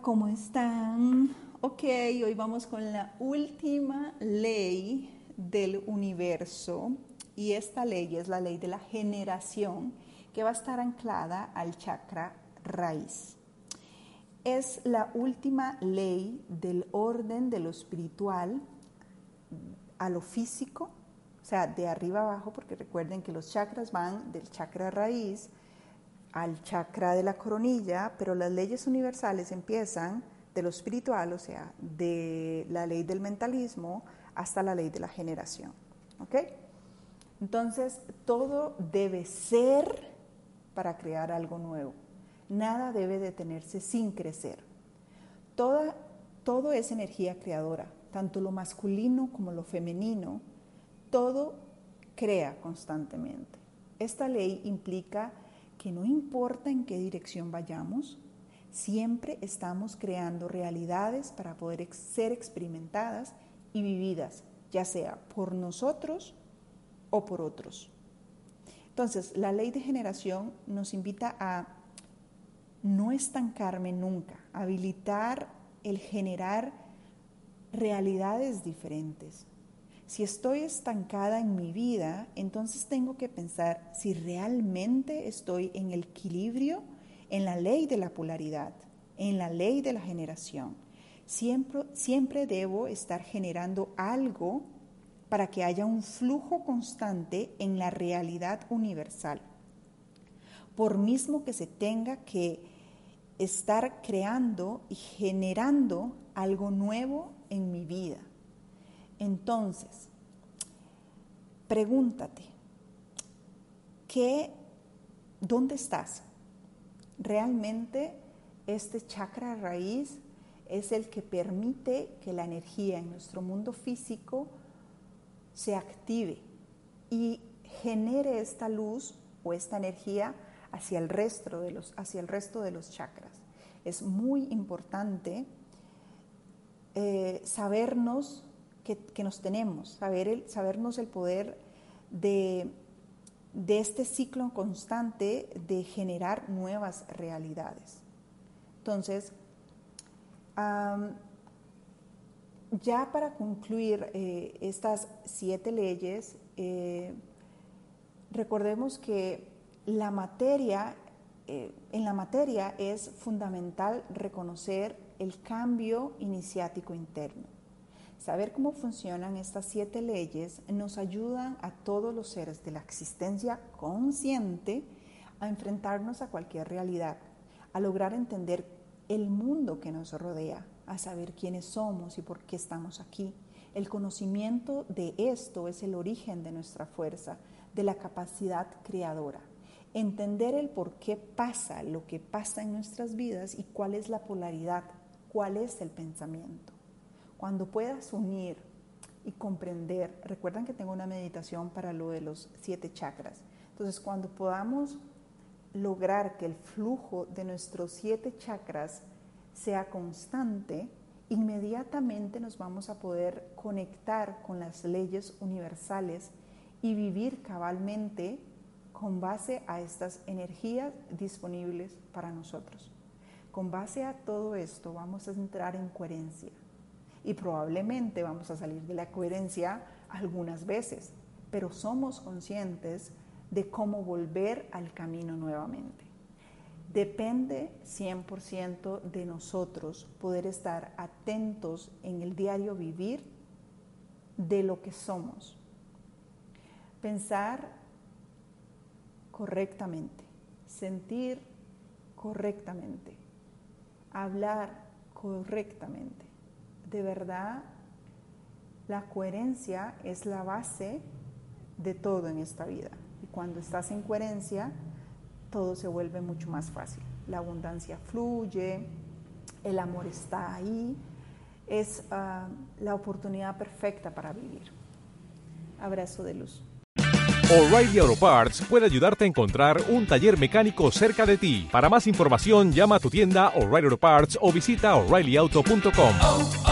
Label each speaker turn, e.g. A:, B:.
A: ¿Cómo están? Ok, hoy vamos con la última ley del universo y esta ley es la ley de la generación que va a estar anclada al chakra raíz. Es la última ley del orden de lo espiritual a lo físico, o sea, de arriba abajo, porque recuerden que los chakras van del chakra raíz al chakra de la coronilla, pero las leyes universales empiezan de lo espiritual, o sea, de la ley del mentalismo hasta la ley de la generación. ¿Ok? Entonces, todo debe ser para crear algo nuevo. Nada debe detenerse sin crecer. Toda, todo es energía creadora, tanto lo masculino como lo femenino, todo crea constantemente. Esta ley implica que no importa en qué dirección vayamos, siempre estamos creando realidades para poder ser experimentadas y vividas, ya sea por nosotros o por otros. Entonces, la ley de generación nos invita a no estancarme nunca, habilitar el generar realidades diferentes, si estoy estancada en mi vida, entonces tengo que pensar si realmente estoy en equilibrio, en la ley de la polaridad, en la ley de la generación. Siempre, siempre debo estar generando algo para que haya un flujo constante en la realidad universal. Por mismo que se tenga que estar creando y generando algo nuevo en mi vida. Entonces, pregúntate, ¿qué, ¿dónde estás? ¿Realmente este chakra raíz es el que permite que la energía en nuestro mundo físico se active y genere esta luz o esta energía hacia el resto de los, hacia el resto de los chakras? Es muy importante eh, sabernos que, nos tenemos, saber el, sabernos el poder de, este ciclo constante de generar nuevas realidades. Entonces, ya para concluir eh, estas siete leyes, eh, recordemos que la materia, eh, en la materia es fundamental reconocer el cambio iniciático interno. Saber cómo funcionan estas siete leyes nos ayudan a todos los seres de la existencia consciente a enfrentarnos a cualquier realidad, a lograr entender el mundo que nos rodea, a saber quiénes somos y por qué estamos aquí. El conocimiento de esto es el origen de nuestra fuerza, de la capacidad creadora. Entender el por qué pasa lo que pasa en nuestras vidas y cuál es la polaridad, cuál es el pensamiento. Cuando puedas unir y comprender, recuerdan que tengo una meditación para lo de los siete chakras. Entonces, cuando podamos lograr que el flujo de nuestros siete chakras sea constante, inmediatamente nos vamos a poder conectar con las leyes universales y vivir cabalmente con base a estas energías disponibles para nosotros. Con base a todo esto vamos a entrar en coherencia y probablemente vamos a salir de la coherencia algunas veces, pero somos conscientes de cómo volver al camino nuevamente. Depende 100% de nosotros poder estar atentos en el diario vivir de lo que somos. Pensar correctamente, sentir correctamente, hablar correctamente de verdad la coherencia es la base de todo en esta vida. Y cuando estás en coherencia, todo se vuelve mucho más fácil. La abundancia fluye, el amor está ahí, es ah, la oportunidad perfecta para vivir. Abrazo de luz.
B: O'Reilly Auto Parts puede ayudarte a encontrar un taller mecánico cerca de ti. Para más información, llama a tu tienda O'Reilly Auto Parts o visita oreillyauto.com.